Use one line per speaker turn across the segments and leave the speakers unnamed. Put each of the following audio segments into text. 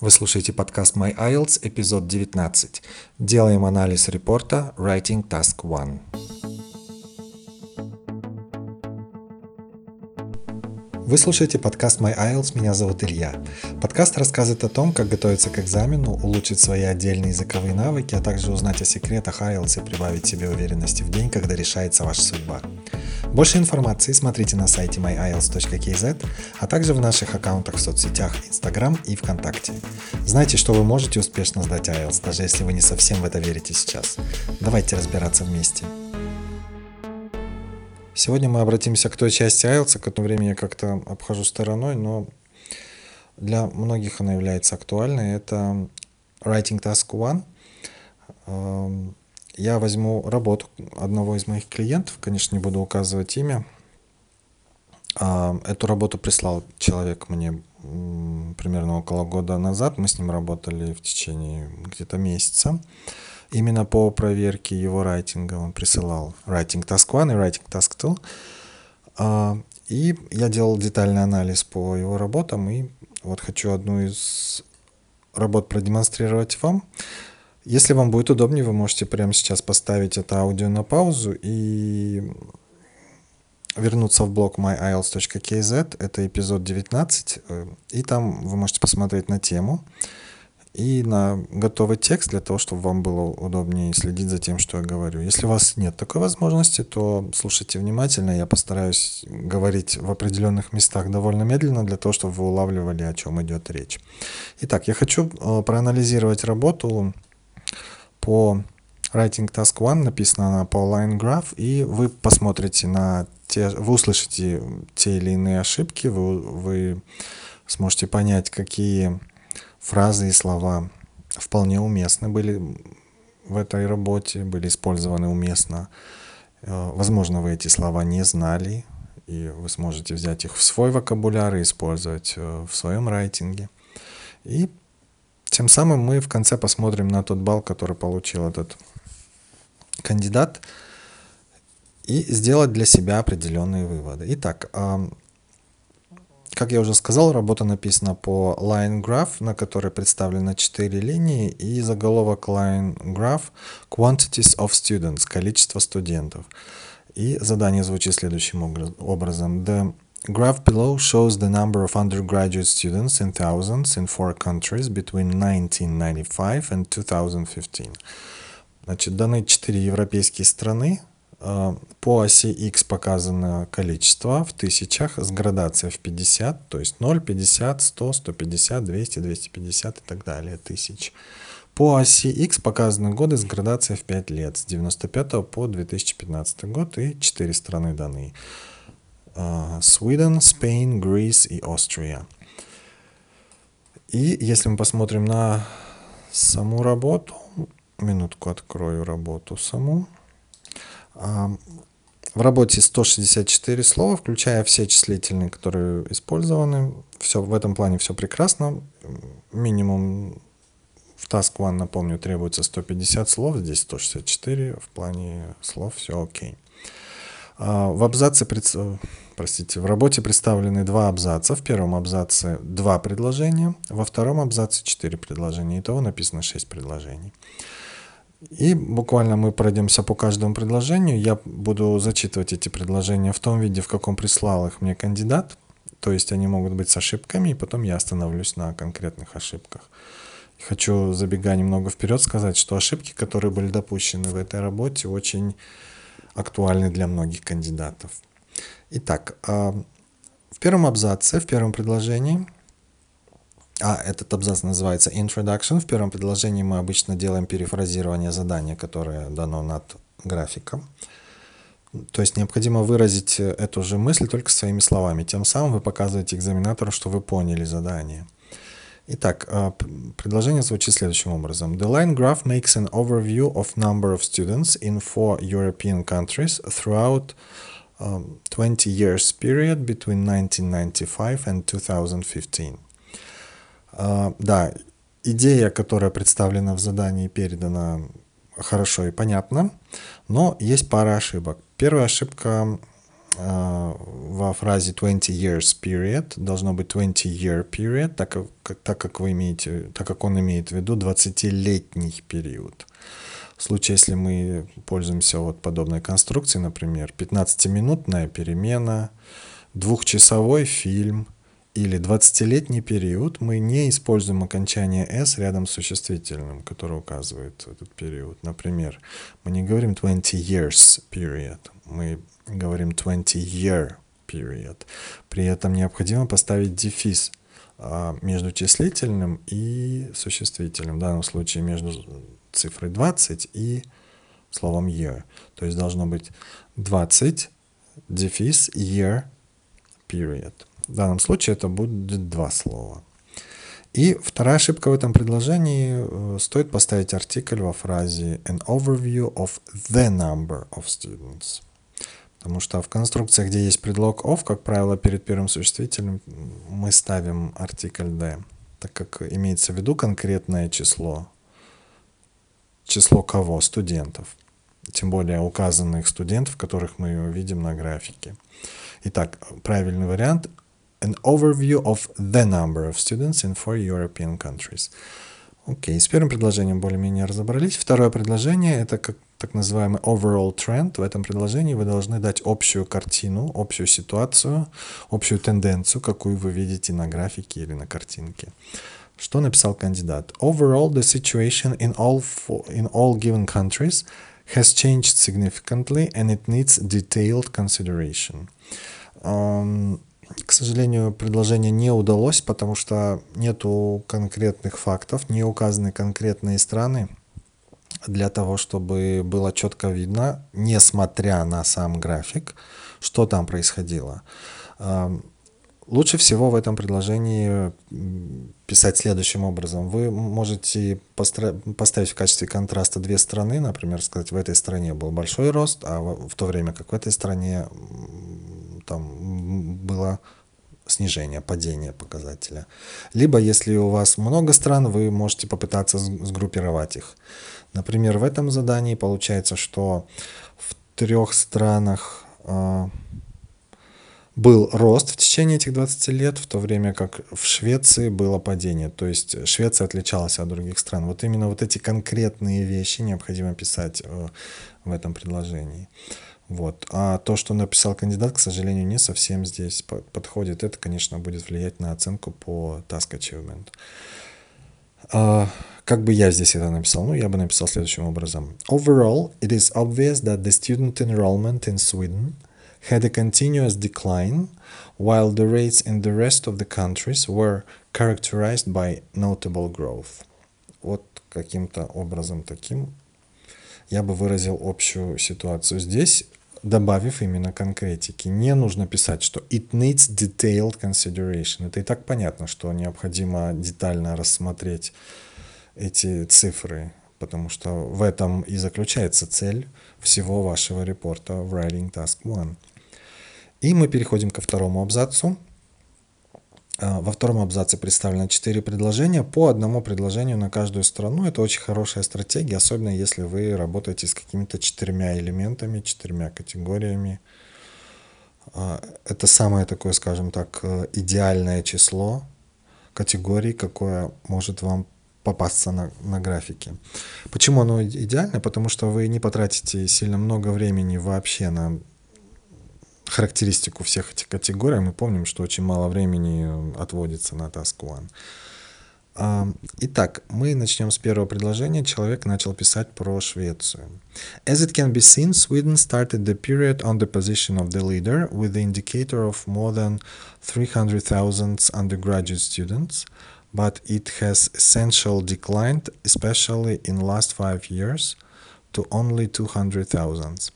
Вы слушаете подкаст My IELTS, эпизод 19. Делаем анализ репорта Writing Task 1. Вы слушаете подкаст My IELTS, меня зовут Илья. Подкаст рассказывает о том, как готовиться к экзамену, улучшить свои отдельные языковые навыки, а также узнать о секретах IELTS и прибавить себе уверенности в день, когда решается ваша судьба. Больше информации смотрите на сайте myielts.kz, а также в наших аккаунтах в соцсетях Instagram и ВКонтакте. Знайте, что вы можете успешно сдать IELTS, даже если вы не совсем в это верите сейчас. Давайте разбираться вместе. Сегодня мы обратимся к той части IELTS, которую время я как-то обхожу стороной, но для многих она является актуальной. Это Writing Task 1 я возьму работу одного из моих клиентов, конечно, не буду указывать имя. Эм, эту работу прислал человек мне примерно около года назад. Мы с ним работали в течение где-то месяца именно по проверке его райтинга он присылал Writing Task 1 и Writing Task 2. А, и я делал детальный анализ по его работам, и вот хочу одну из работ продемонстрировать вам. Если вам будет удобнее, вы можете прямо сейчас поставить это аудио на паузу и вернуться в блог myiles.kz, это эпизод 19, э, и там вы можете посмотреть на тему и на готовый текст для того, чтобы вам было удобнее следить за тем, что я говорю. Если у вас нет такой возможности, то слушайте внимательно. Я постараюсь говорить в определенных местах довольно медленно, для того, чтобы вы улавливали, о чем идет речь. Итак, я хочу э, проанализировать работу по Writing Task One, написано она по Line Graph, и вы посмотрите на те, вы услышите те или иные ошибки, вы, вы сможете понять, какие фразы и слова вполне уместны были в этой работе, были использованы уместно. Э, возможно, вы эти слова не знали, и вы сможете взять их в свой вокабуляр и использовать э, в своем райтинге. И тем самым мы в конце посмотрим на тот балл, который получил этот кандидат, и сделать для себя определенные выводы. Итак, как я уже сказал, работа написана по Line Graph, на которой представлено 4 линии, и заголовок Line Graph Quantities of Students, количество студентов. И задание звучит следующим образом. The graph below shows the number of undergraduate students in thousands in four countries between 1995 and 2015. Значит, даны четыре европейские страны Э, по оси x показано количество в тысячах с градацией в 50, то есть 0, 50, 100, 150, 200, 250 и так далее, тысяч. По оси x показаны годы с градацией в 5 лет, с 95 по 2015 год и 4 страны даны. Uh, Sweden, Spain, Greece и Austria. И если мы посмотрим на саму работу, минутку открою работу саму. В работе 164 слова, включая все числительные, которые использованы. Все, в этом плане все прекрасно. Минимум в Task One, напомню, требуется 150 слов, здесь 164, в плане слов все окей. А, в абзаце, простите, в работе представлены два абзаца. В первом абзаце два предложения, во втором абзаце четыре предложения. Итого написано шесть предложений. И буквально мы пройдемся по каждому предложению. Я буду зачитывать эти предложения в том виде, в каком прислал их мне кандидат. То есть они могут быть с ошибками, и потом я остановлюсь на конкретных ошибках. Хочу, забегая немного вперед, сказать, что ошибки, которые были допущены в этой работе, очень актуальны для многих кандидатов. Итак, а, в первом абзаце, в первом предложении – а этот абзац называется Introduction. В первом предложении мы обычно делаем перефразирование задания, которое дано над графиком. То есть необходимо выразить эту же мысль только своими словами. Тем самым вы показываете экзаменатору, что вы поняли задание. Итак, а, предложение звучит следующим образом. The line graph makes an overview of number of students in four European countries throughout um, 20 years period between 1995 and 2015. А, да, идея, которая представлена в задании, передана хорошо и понятно, но есть пара ошибок. Первая ошибка во фразе 20 years period должно быть 20 year period, так как, так как вы имеете, так как он имеет в виду 20-летний период. В случае, если мы пользуемся вот подобной конструкцией, например, 15-минутная перемена, двухчасовой фильм или 20-летний период, мы не используем окончание s рядом с существительным, который указывает этот период. Например, мы не говорим 20 years period, мы говорим 20 year period. При этом необходимо поставить дефис а, между числительным и существительным, в данном случае между цифрой 20 и словом year. То есть должно быть 20, дефис, year, period. В данном случае это будет два слова. И вторая ошибка в этом предложении, э, стоит поставить артикль во фразе an overview of the number of students. Потому что в конструкциях, где есть предлог of, как правило, перед первым существительным мы ставим артикль the, так как имеется в виду конкретное число. Число кого? Студентов. Тем более указанных студентов, которых мы видим на графике. Итак, правильный вариант an overview of the number of students in four European countries. Окей, с первым предложением более-менее разобрались. Второе предложение – это как так называемый overall trend. В этом предложении вы должны дать общую картину, общую ситуацию, общую тенденцию, какую вы видите на графике или на картинке. Что написал кандидат? Overall, the situation in all, in all given countries has changed significantly and it needs detailed consideration. Um, к сожалению, предложение не удалось, потому что нету конкретных фактов, не указаны конкретные страны для того, чтобы было четко видно, несмотря на сам график, что там происходило. Лучше всего в этом предложении писать следующим образом. Вы можете поставить в качестве контраста две страны, например, сказать, в этой стране был большой рост, а в то время как в этой стране было снижение, падение показателя. Либо, если у вас много стран, вы можете попытаться сгруппировать их. Например, в этом задании получается, что в трех странах э, был рост в течение этих 20 лет, в то время как в Швеции было падение. То есть Швеция отличалась от других стран. Вот именно вот эти конкретные вещи необходимо писать э, в этом предложении. Вот. А то, что написал кандидат, к сожалению, не совсем здесь подходит. Это, конечно, будет влиять на оценку по Task Achievement. А, как бы я здесь это написал? Ну, я бы написал следующим образом. Overall, it is obvious that the student enrollment in Sweden had a continuous decline, while the rates in the rest of the countries were characterized by notable growth. Вот каким-то образом таким я бы выразил общую ситуацию здесь добавив именно конкретики. Не нужно писать, что it needs detailed consideration. Это и так понятно, что необходимо детально рассмотреть эти цифры, потому что в этом и заключается цель всего вашего репорта в Writing Task 1. И мы переходим ко второму абзацу. А, во втором абзаце представлено 4 предложения, по одному предложению на каждую страну. Это очень хорошая стратегия, особенно если вы работаете с какими-то четырьмя элементами, четырьмя категориями. А, это самое такое, скажем так, э, идеальное число категорий, какое может вам попасться на, на графике. Почему оно идеальное? Потому что вы не потратите сильно много времени вообще на характеристику всех этих категорий, мы помним, что очень мало времени отводится на Task One. Итак, мы начнем с первого предложения. Человек начал писать про Швецию. As it can be seen, Sweden started the period on the position of the leader with the indicator of more than 300,000 undergraduate students, but it has essentially declined, especially in last five years, to only 200,000.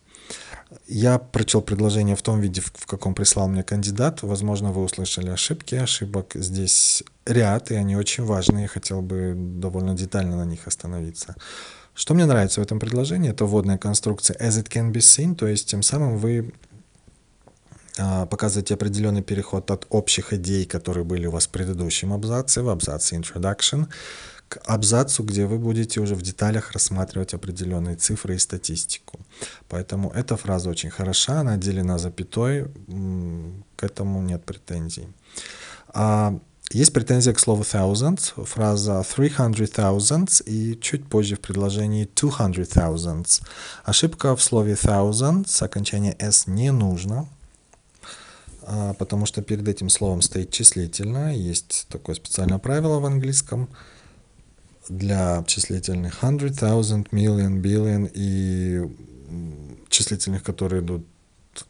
Я прочел предложение в том виде, в каком прислал мне кандидат. Возможно, вы услышали ошибки. Ошибок здесь ряд, и они очень важные. Я хотел бы довольно детально на них остановиться. Что мне нравится в этом предложении, это вводная конструкция as it can be seen, то есть тем самым вы а, показываете определенный переход от общих идей, которые были у вас в предыдущем абзаце, в абзаце introduction, к абзацу, где вы будете уже в деталях рассматривать определенные цифры и статистику. Поэтому эта фраза очень хороша, она отделена запятой, к этому нет претензий. А есть претензия к слову thousands, фраза three hundred thousands и чуть позже в предложении two hundred thousands. Ошибка в слове thousands, окончание s не нужно, а, потому что перед этим словом стоит числительное. Есть такое специальное правило в английском для числительных hundred, thousand, million, billion и числительных, которые идут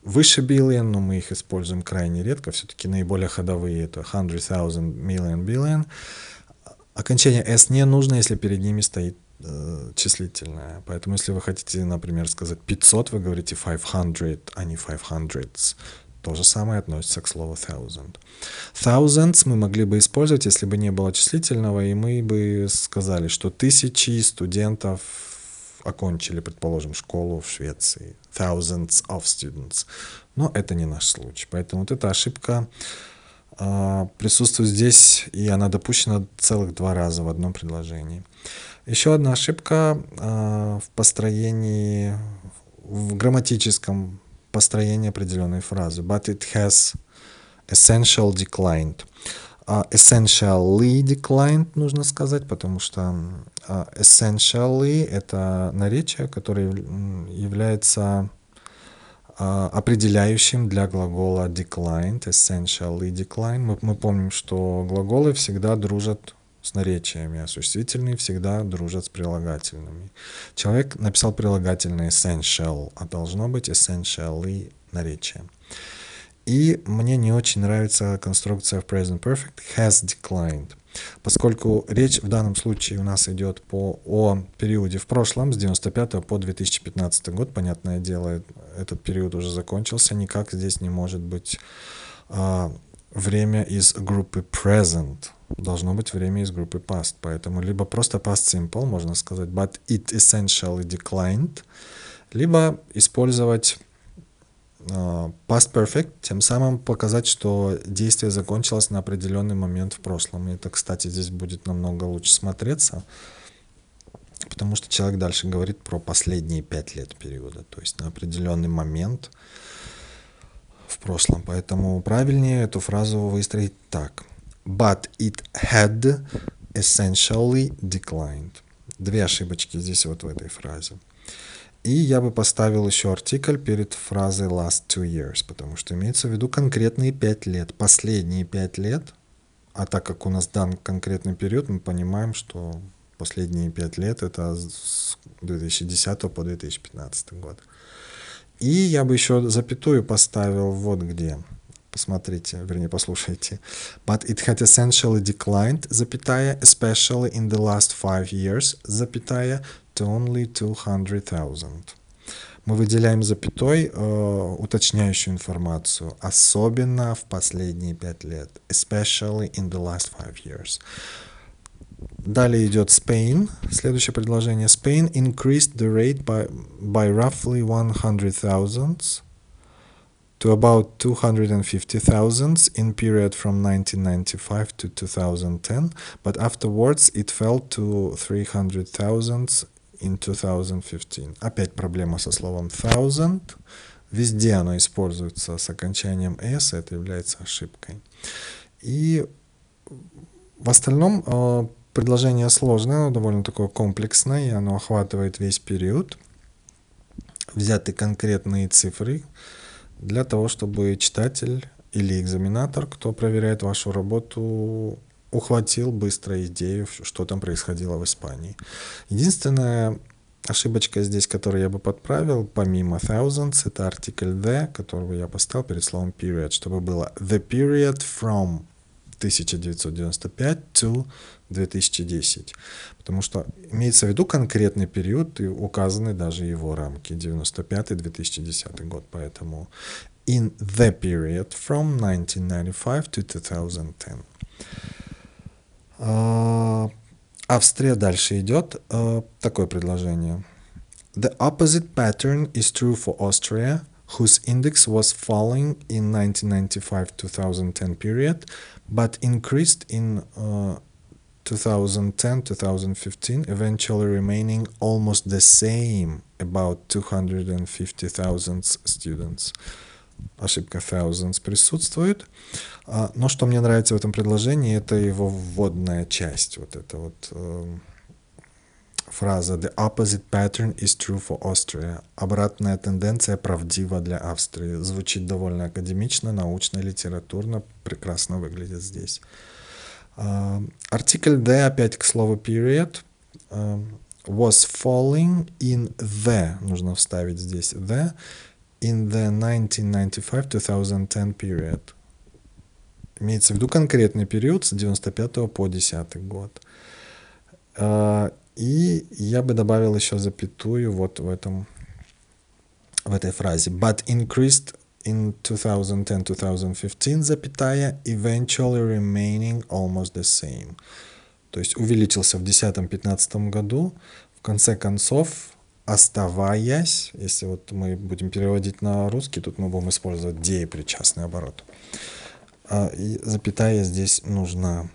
выше billion, но мы их используем крайне редко. Все-таки наиболее ходовые это hundred, thousand, million, billion. Окончание s не нужно, если перед ними стоит э, числительное. Поэтому, если вы хотите, например, сказать 500, вы говорите 500, а не 500s. То же самое относится к слову thousand. Thousands мы могли бы использовать, если бы не было числительного, и мы бы сказали, что тысячи студентов окончили, предположим, школу в Швеции. Thousands of students. Но это не наш случай. Поэтому вот эта ошибка э, присутствует здесь, и она допущена целых два раза в одном предложении. Еще одна ошибка э, в построении, в грамматическом построение определенной фразы. But it has essential declined. Uh, essentially declined нужно сказать, потому что uh, essentially это наречие, которое является uh, определяющим для глагола declined, essentially declined. Мы, мы помним, что глаголы всегда дружат с наречиями, а существительные всегда дружат с прилагательными. Человек написал прилагательное essential, а должно быть essentially наречие. И мне не очень нравится конструкция в present perfect has declined. Поскольку речь в данном случае у нас идет по, о периоде в прошлом, с 95 по 2015 год, понятное дело, этот период уже закончился, никак здесь не может быть а, время из группы present, должно быть время из группы past. Поэтому либо просто past simple, можно сказать, but it essentially declined, либо использовать uh, past perfect, тем самым показать, что действие закончилось на определенный момент в прошлом. И это, кстати, здесь будет намного лучше смотреться, потому что человек дальше говорит про последние пять лет периода, то есть на определенный момент в прошлом. Поэтому правильнее эту фразу выстроить так – but it had essentially declined. Две ошибочки здесь вот в этой фразе. И я бы поставил еще артикль перед фразой last two years, потому что имеется в виду конкретные пять лет, последние пять лет. А так как у нас дан конкретный период, мы понимаем, что последние пять лет это с 2010 по 2015 год. И я бы еще запятую поставил вот где. Посмотрите, вернее, послушайте. But it had essentially declined, запятая, especially in the last five years, запятая, to only 200,000. Мы выделяем запятой э, уточняющую информацию, особенно в последние пять лет, especially in the last five years. Далее идет Spain. Следующее предложение. Spain increased the rate by, by roughly 100,000 to about 250,000 in period from 1995 to 2010, but afterwards it fell to 300,000 in 2015. Опять проблема со словом thousand. Везде оно используется с окончанием s, это является ошибкой. И в остальном э, предложение сложное, оно довольно такое комплексное, и оно охватывает весь период. Взяты конкретные цифры, для того, чтобы читатель или экзаменатор, кто проверяет вашу работу, ухватил быстро идею, что там происходило в Испании. Единственная ошибочка здесь, которую я бы подправил, помимо thousands, это артикль the, которого я поставил перед словом period, чтобы было the period from 1995 to 2010. Потому что имеется в виду конкретный период и указаны даже его рамки 95-2010 год. Поэтому in the period from 1995 to 2010. Uh, Австрия дальше идет. Uh, такое предложение. The opposite pattern is true for Austria, whose index was falling in 1995-2010 period, but increased in uh, 2010-2015, eventually remaining almost the same, about 250,000 students. Ошибка thousands присутствует. Но что мне нравится в этом предложении, это его вводная часть. Вот это вот э, фраза «The opposite pattern is true for Austria». Обратная тенденция правдива для Австрии. Звучит довольно академично, научно, литературно, прекрасно выглядит здесь. Артикль D, опять к слову period, was falling in the, нужно вставить здесь the, in the 1995-2010 period. Имеется в виду конкретный период с 95 по 10 год. И я бы добавил еще запятую вот в этом в этой фразе. But increased in 2010-2015, запятая, eventually remaining almost the same. То есть увеличился в 2010-2015 году, в конце концов, оставаясь, если вот мы будем переводить на русский, тут мы будем использовать деепричастный оборот. А, и запятая здесь нужна.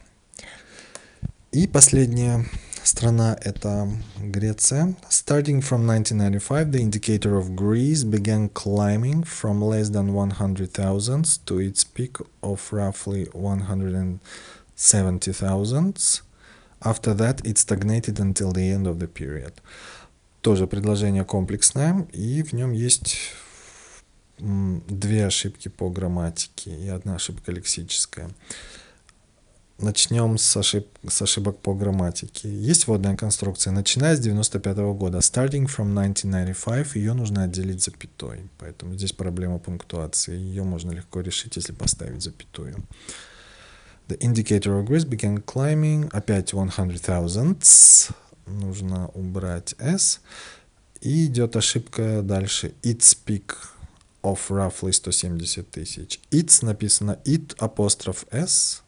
И последняя Страна – это Греция. Starting from 1995, the indicator of Greece began climbing from less than 100,000 to its peak of roughly 170,000. After that, it stagnated until the end of the period. Тоже предложение комплексное, и в нем есть две ошибки по грамматике и одна ошибка лексическая. Начнем с, ошиб с ошибок по грамматике. Есть вводная конструкция, начиная с 95 -го года. Starting from 1995, ее нужно отделить запятой. Поэтому здесь проблема пунктуации. Ее можно легко решить, если поставить запятую. The indicator of Greece began climbing. Опять 100,000. Нужно убрать S. И идет ошибка дальше. Its peak of roughly 170 тысяч. Its написано it апостроф S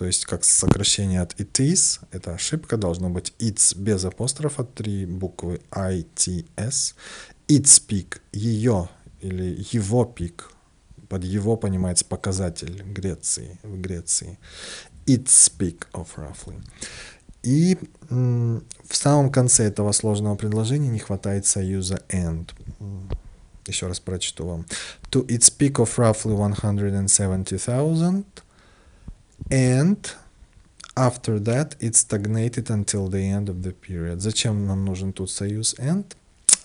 то есть как сокращение от it is, это ошибка, должно быть it's без апострофа, три буквы ITS. Its peak, ее или его пик, под его понимается показатель Греции, в Греции. Its peak of roughly. И в самом конце этого сложного предложения не хватает союза and. Еще раз прочту вам. To its peak of roughly 170,000 and after that it stagnated until the end of the period. Зачем нам нужен тут союз and?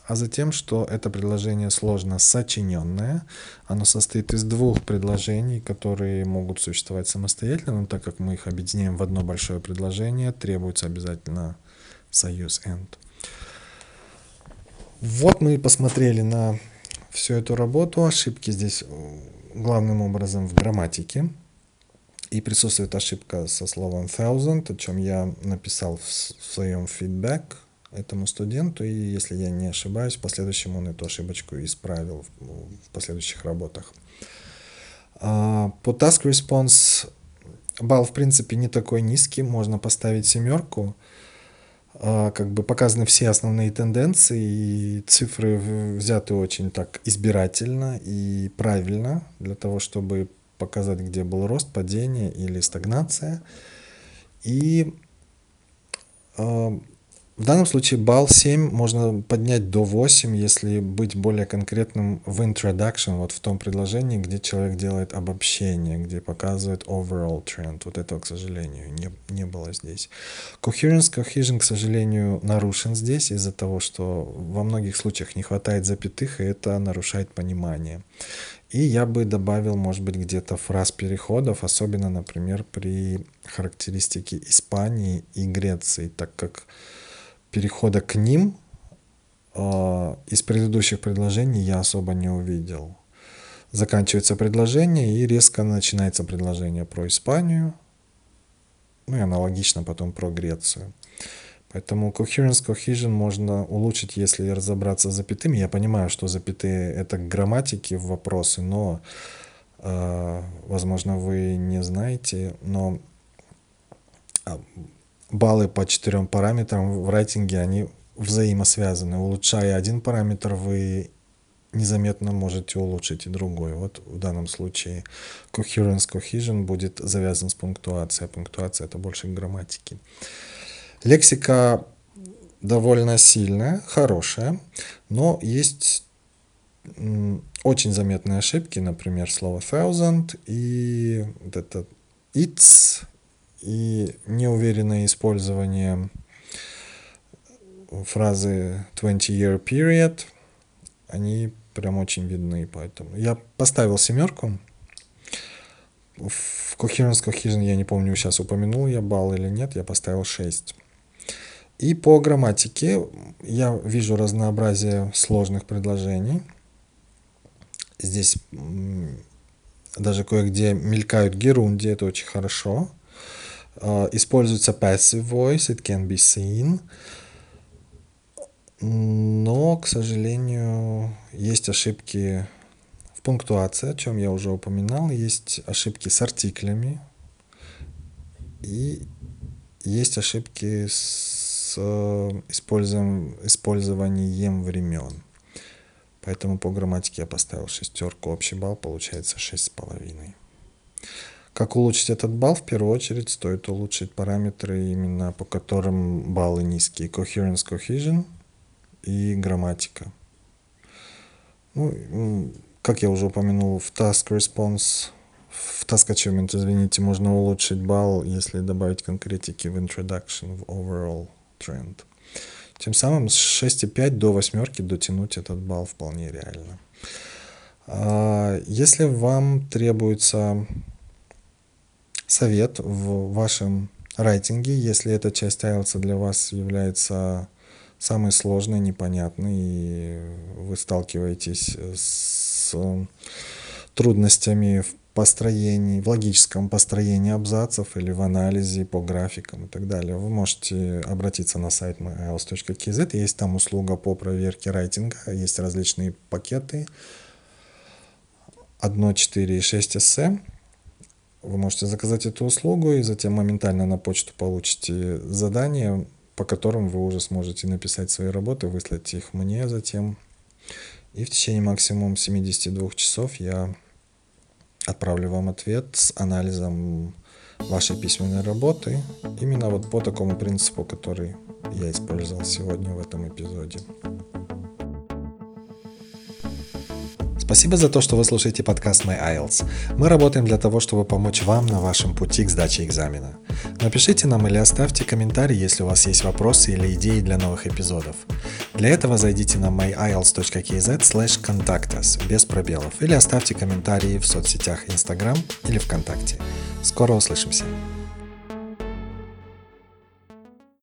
А затем, что это предложение сложно сочиненное. Оно состоит из двух предложений, которые могут существовать самостоятельно, но так как мы их объединяем в одно большое предложение, требуется обязательно союз and. Вот мы и посмотрели на всю эту работу. Ошибки здесь главным образом в грамматике. И присутствует ошибка со словом thousand, о чем я написал в своем фидбэк этому студенту, и если я не ошибаюсь, в последующем он эту ошибочку исправил в последующих работах. А, по task response балл, в принципе, не такой низкий, можно поставить семерку. А, как бы показаны все основные тенденции, и цифры взяты очень так избирательно и правильно, для того, чтобы показать, где был рост, падение или стагнация. И э, в данном случае балл 7 можно поднять до 8, если быть более конкретным в introduction, вот в том предложении, где человек делает обобщение, где показывает overall trend. Вот этого, к сожалению, не, не было здесь. Coherence, cohesion, к сожалению, нарушен здесь из-за того, что во многих случаях не хватает запятых, и это нарушает понимание. И я бы добавил, может быть, где-то фраз переходов, особенно, например, при характеристике Испании и Греции, так как перехода к ним э, из предыдущих предложений я особо не увидел. Заканчивается предложение и резко начинается предложение про Испанию, ну и аналогично потом про Грецию. Поэтому coherence, cohesion можно улучшить, если разобраться с запятыми. Я понимаю, что запятые — это грамматики в вопросы, но, э, возможно, вы не знаете, но а, баллы по четырем параметрам в рейтинге, они взаимосвязаны. Улучшая один параметр, вы незаметно можете улучшить и другой. Вот в данном случае coherence, cohesion будет завязан с пунктуацией, а пунктуация это больше грамматики. Лексика довольно сильная, хорошая, но есть очень заметные ошибки, например, слово thousand и вот это it's и неуверенное использование фразы 20-year period, они прям очень видны, поэтому я поставил семерку. В Coherence Cohesion, я не помню, сейчас упомянул я балл или нет, я поставил 6. И по грамматике я вижу разнообразие сложных предложений. Здесь даже кое-где мелькают герунди, это очень хорошо. А, используется passive voice, it can be seen. Но, к сожалению, есть ошибки в пунктуации, о чем я уже упоминал. Есть ошибки с артиклями. И есть ошибки с э, использованием времен. Поэтому по грамматике я поставил шестерку. Общий балл получается шесть с половиной. Как улучшить этот балл? В первую очередь стоит улучшить параметры, именно по которым баллы низкие. Coherence, Cohesion и грамматика. Ну, как я уже упомянул, в Task Response, в Task Achievement, извините, можно улучшить балл, если добавить конкретики в Introduction, в Overall Trend. Тем самым с 6,5 до восьмерки дотянуть этот балл вполне реально. А, если вам требуется совет в вашем райтинге, если эта часть IELTS для вас является самой сложной, непонятной, и вы сталкиваетесь с трудностями в построении, в логическом построении абзацев или в анализе по графикам и так далее, вы можете обратиться на сайт myiles.kz. Есть там услуга по проверке райтинга, есть различные пакеты 1, 4 и 6 эссе. Вы можете заказать эту услугу и затем моментально на почту получите задание, по которым вы уже сможете написать свои работы, выслать их мне затем. И в течение максимум 72 часов я отправлю вам ответ с анализом вашей письменной работы, именно вот по такому принципу, который я использовал сегодня в этом эпизоде. Спасибо за то, что вы слушаете подкаст My IELTS. Мы работаем для того, чтобы помочь вам на вашем пути к сдаче экзамена. Напишите нам или оставьте комментарий, если у вас есть вопросы или идеи для новых эпизодов. Для этого зайдите на myiles.kz slash contact без пробелов или оставьте комментарии в соцсетях Instagram или ВКонтакте. Скоро услышимся!